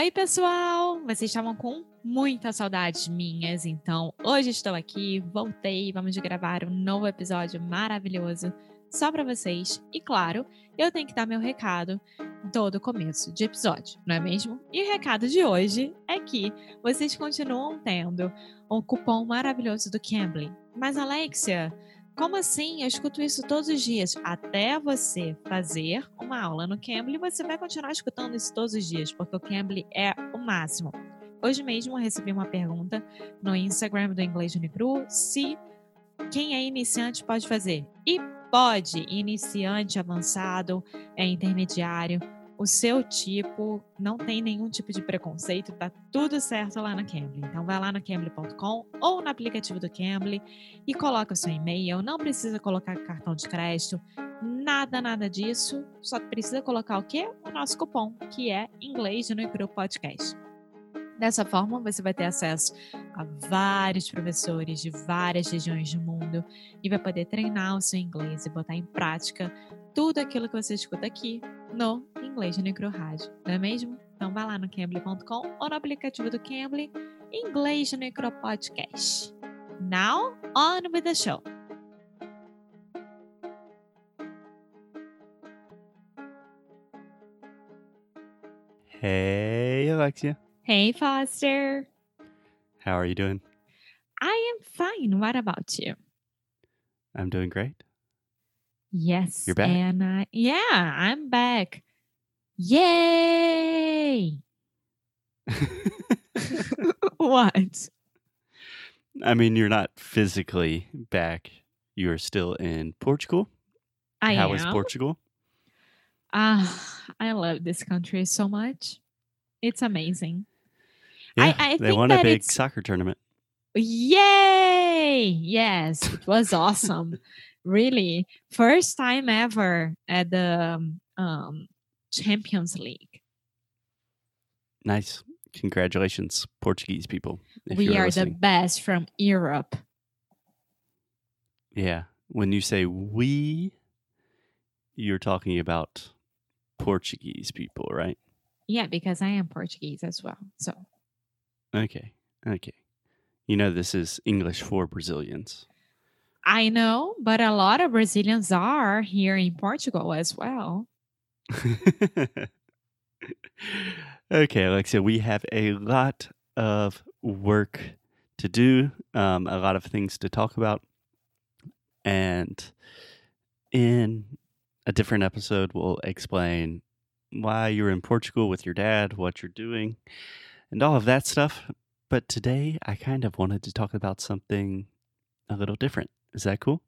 Oi, pessoal! Vocês estavam com muitas saudades minhas, então hoje estou aqui, voltei, vamos gravar um novo episódio maravilhoso só para vocês. E claro, eu tenho que dar meu recado todo começo de episódio, não é mesmo? E o recado de hoje é que vocês continuam tendo o cupom maravilhoso do Cambly. Mas Alexia, como assim? Eu escuto isso todos os dias. Até você fazer uma aula no Cambly, você vai continuar escutando isso todos os dias, porque o Cambly é o máximo. Hoje mesmo eu recebi uma pergunta no Instagram do Inglês Unicru se quem é iniciante pode fazer. E pode, iniciante, avançado, é intermediário o seu tipo, não tem nenhum tipo de preconceito, tá tudo certo lá no Cambly. Então vai lá no cambly.com ou no aplicativo do Cambly e coloca o seu e-mail, não precisa colocar cartão de crédito, nada, nada disso, só precisa colocar o quê? O nosso cupom, que é inglês no Icru Podcast. Dessa forma, você vai ter acesso a vários professores de várias regiões do mundo e vai poder treinar o seu inglês e botar em prática tudo aquilo que você escuta aqui no Inglês de Necro Rádio, não é mesmo? Então vá lá no Cambly.com ou no aplicativo do Cambly, Inglês de Necro Podcast. Now, on with the show. Hey, Alexia. Hey, Foster. How are you doing? I am fine. What about you? I'm doing great. Yes. You're back? And I, yeah, I'm back. Yay! what? I mean, you're not physically back. You are still in Portugal. I How am. is Portugal? Ah, I love this country so much. It's amazing. Yeah, I they think won a big soccer tournament. Yay! Yes, it was awesome. really, first time ever at the um, um, Champions League. Nice. Congratulations, Portuguese people. we are listening. the best from Europe. Yeah. When you say we, you're talking about Portuguese people, right? Yeah, because I am Portuguese as well. So Okay. Okay. You know, this is English for Brazilians. I know, but a lot of Brazilians are here in Portugal as well. okay, Alexia, we have a lot of work to do, um, a lot of things to talk about. And in a different episode, we'll explain why you're in Portugal with your dad, what you're doing, and all of that stuff. But today, I kind of wanted to talk about something a little different. Is that cool?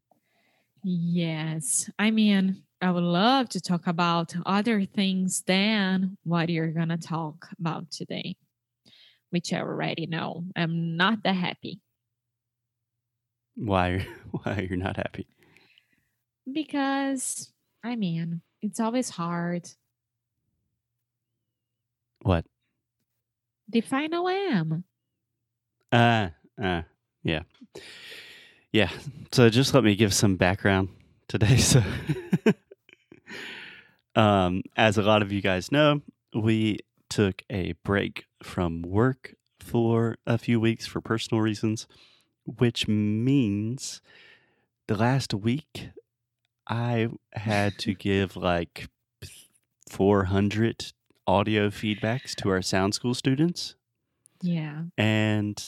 Yes. I mean, I would love to talk about other things than what you're going to talk about today, which I already know. I'm not that happy Why, why you're not happy? because, I mean, it's always hard. What? Define am. Uh, uh, yeah. Yeah. So just let me give some background today. So, um, as a lot of you guys know, we took a break from work for a few weeks for personal reasons, which means the last week, I had to give like 400 audio feedbacks to our sound school students. Yeah. And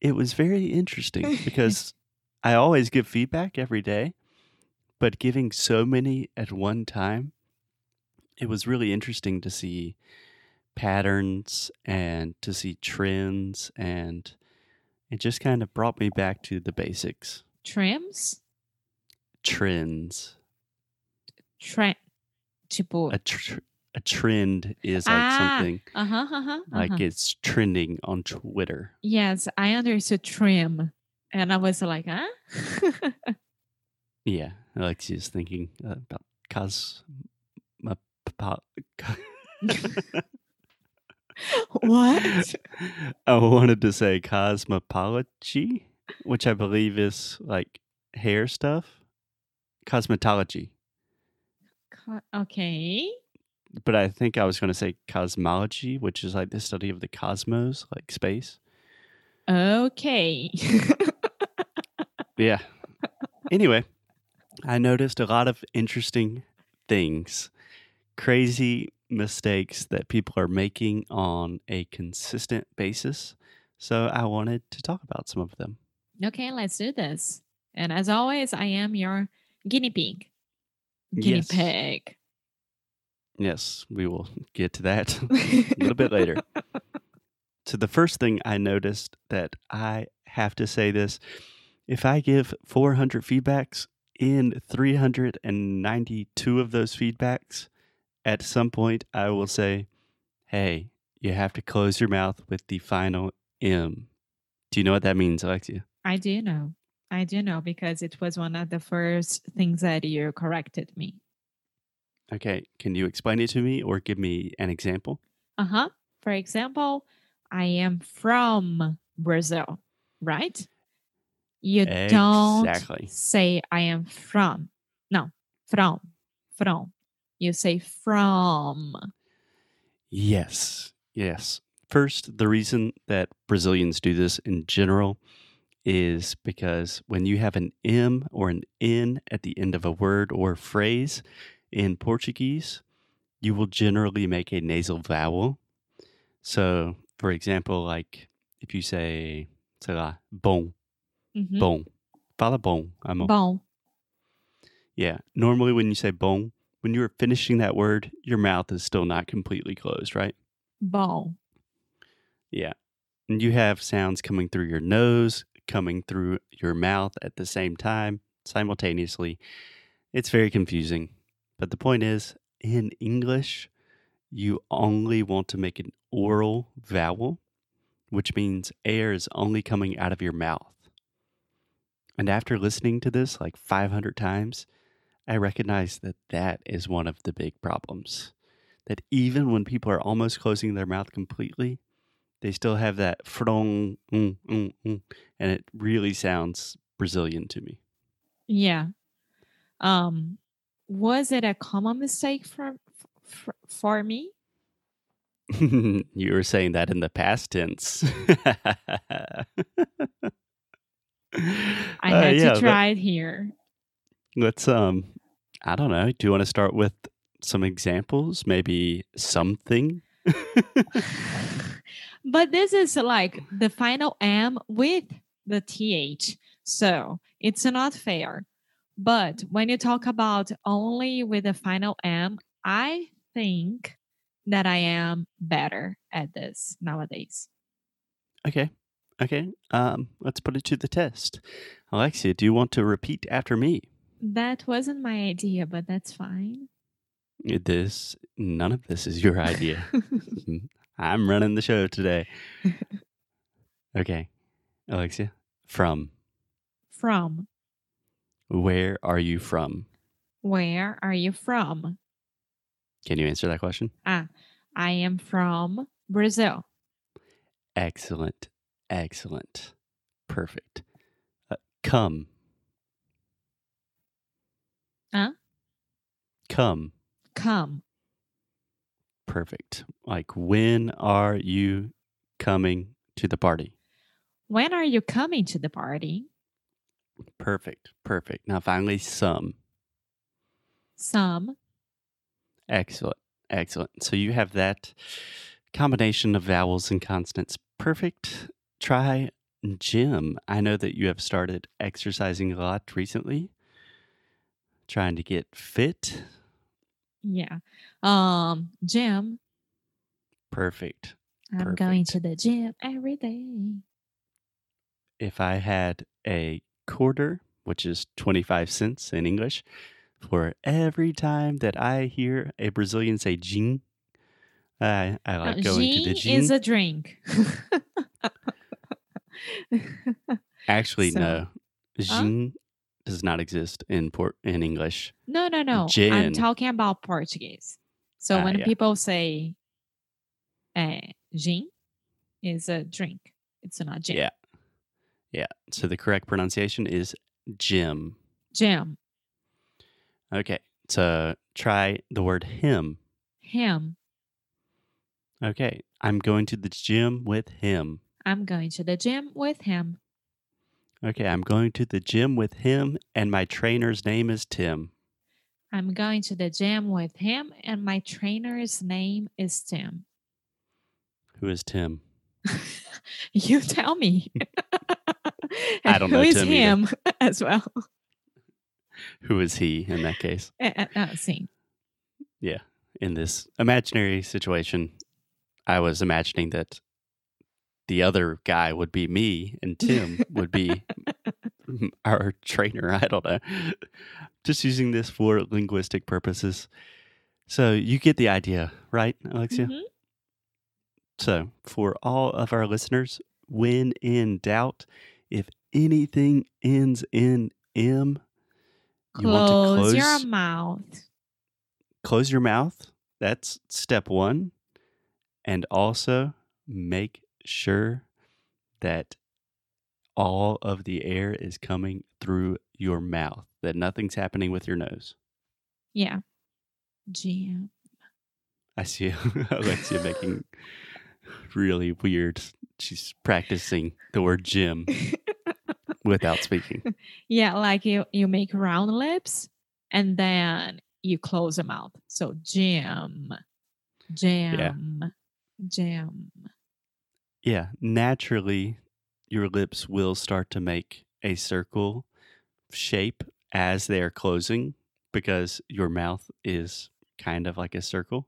it was very interesting because I always give feedback every day, but giving so many at one time, it was really interesting to see patterns and to see trends and it just kind of brought me back to the basics Trims? trends Trend. Tipo. a tr- a trend is like Ah, something Uh huh. Uh huh. like it's trending on twitter Yes, I understood trim. And I was like, huh? yeah alexia's thinking about cos what? I wanted to say cosmopology, which I believe is like hair stuff. Cosmetology. Co- Okay. But I think I was going to say cosmology, which is like the study of the cosmos, like space. Okay. Yeah. Anyway, I noticed a lot of interesting things, crazy mistakes that people are making on a consistent basis. So I wanted to talk about some of them. okay, let's do this. And as always, I am your guinea pig. Guinea Yes. pig. Yes, we will get to that a little bit later. So the first thing I noticed that I have to say this, if I give 400 feedbacks in 392 of those feedbacks, at some point I will say, "Hey, you have to close your mouth with the final M." Do you know what that means, Alexia? I do know. I do know because it was one of the first things that you corrected me. Okay, can you explain it to me or give me an example? Uh huh. For example, I am from Brazil, right? You don't Exactly. say I am from. No, from, from. You say from. Yes, yes. First, the reason that Brazilians do this in general is because when you have an M or an N at the end of a word or phrase in Portuguese, you will generally make a nasal vowel. So, for example, like if you say, sei lá, bom, Mhm. bom, fala bom, amor. Bom. Yeah. Normally, when you say bom, when you're finishing that word, your mouth is still not completely closed, right? Bom. Yeah. And you have sounds coming through your nose, coming through your mouth at the same time, simultaneously. It's very confusing. But the point is, in English, you only want to make an oral vowel, which means air is only coming out of your mouth. And after listening to this like 500 times, I recognize that that is one of the big problems. That even when people are almost closing their mouth completely, they still have that frong, mm, mm, mm, and it really sounds Brazilian to me. Yeah. Um, was it a common mistake for for, for me? you were saying that in the past tense. I Uh, had yeah, to try it here. Let's um, I don't know. Do you want to start with some examples? Maybe something. but this is like the final M with the TH. So it's not fair. But when you talk about only with the final M, I think that I am better at this nowadays. Okay. Okay. Um, let's put it to the test. Alexia, do you want to repeat after me? That wasn't my idea, but that's fine. This none of this is your idea. I'm running the show today. Okay. Alexia, from from. where are you from? Where are you from? Can you answer that question? Ah, I am from Brazil. Excellent. Excellent. Perfect. Uh, come. Huh? Come. Come. Perfect. Like, when are you coming to the party? When are you coming to the party? Perfect. Perfect. Now, finally, some. Some. Excellent. Excellent. So you have that combination of vowels and consonants. Perfect. Try gym. I know that you have started exercising a lot recently, trying to get fit. Yeah. Um, gym. Perfect. I'm going to the gym every day. If I had a quarter, which is 25 cents in English, for every time that I hear a Brazilian say gym, I, I like Uh, going to the gin gym. is a drink. Actually, So- no. Huh? Gin does not exist in port in English. no, no, no. I'm talking about Portuguese. So Ah, when yeah. people say eh, gin is a drink, it's not gin. Yeah. Yeah. So the correct pronunciation is Jim. Jim. Okay. So try the word him. Him. Okay. I'm going to the gym with him. I'm going to the gym with him. Okay. I'm going to the gym with him, and my trainer's name is Tim. I'm going to the gym with him, and my trainer's name is Tim. Who is Tim? you tell me. I don't Who know is Tim either. him as well? Who is he in that case? Eh, eh, eh, sim. In this imaginary situation, I was imagining that the other guy would be me and Tim would be our trainer. I don't know. Just using this for linguistic purposes. So you get the idea, right, Alexia? Mhm. So for all of our listeners, when in doubt, if anything ends in M, you want to Close close your mouth. close your mouth. That's step one. And also make sure that all of the air is coming through your mouth, that nothing's happening with your nose. Yeah. Gym. I see Alexia making really weird. She's practicing the word gym without speaking. Yeah, like you you make round lips and then you close the mouth. So gym. Jam. Jam. Yeah, naturally, your lips will start to make a circle shape as they are closing because your mouth is kind of like a circle.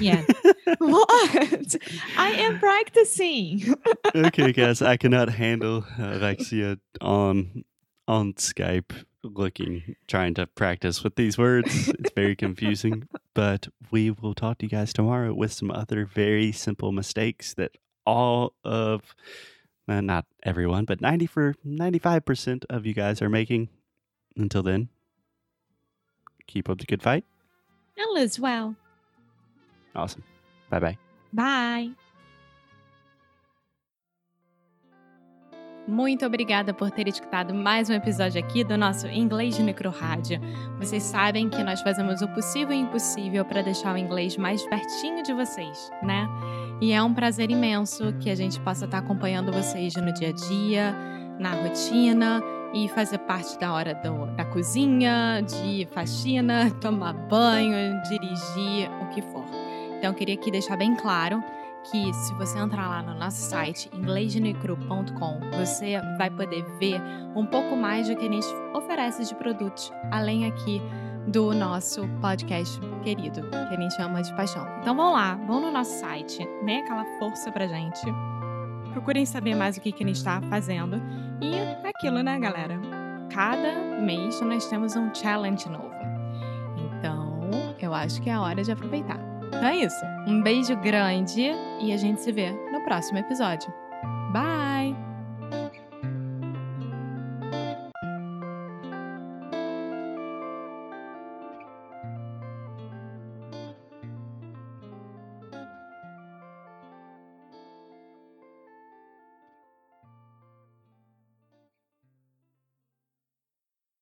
Yeah. What? I am practicing. okay, guys, I cannot handle uh, Alexia on on Skype looking trying to practice with these words. It's very confusing, but we will talk to you guys tomorrow with some other very simple mistakes that all of uh, not everyone, but 90 for 95% of you guys are making. Until then, keep up the good fight. All is well. Awesome. Bye-bye. Bye. Muito obrigada por ter escutado mais um episódio aqui do nosso Inglês de Micro Rádio. Vocês sabem que nós fazemos o possível e impossível para deixar o inglês mais pertinho de vocês, né? E é um prazer imenso que a gente possa estar acompanhando vocês no dia a dia, na rotina e fazer parte da hora do- da cozinha, de faxina, tomar banho, dirigir, o que for. Então, eu queria aqui deixar bem claro que se você entrar lá no nosso site inglesdenecru.com, você vai poder ver um pouco mais do que a gente oferece de produtos, além aqui do nosso podcast querido, que a gente chama de paixão. Então vão lá, vão no nosso site, dê aquela força pra gente. Procurem saber mais o que, que a gente está fazendo. E é aquilo, né, galera? Cada mês nós temos um challenge novo. Então, eu acho que é a hora de aproveitar. Então é isso. Um beijo grande e a gente se vê no próximo episódio. Bye!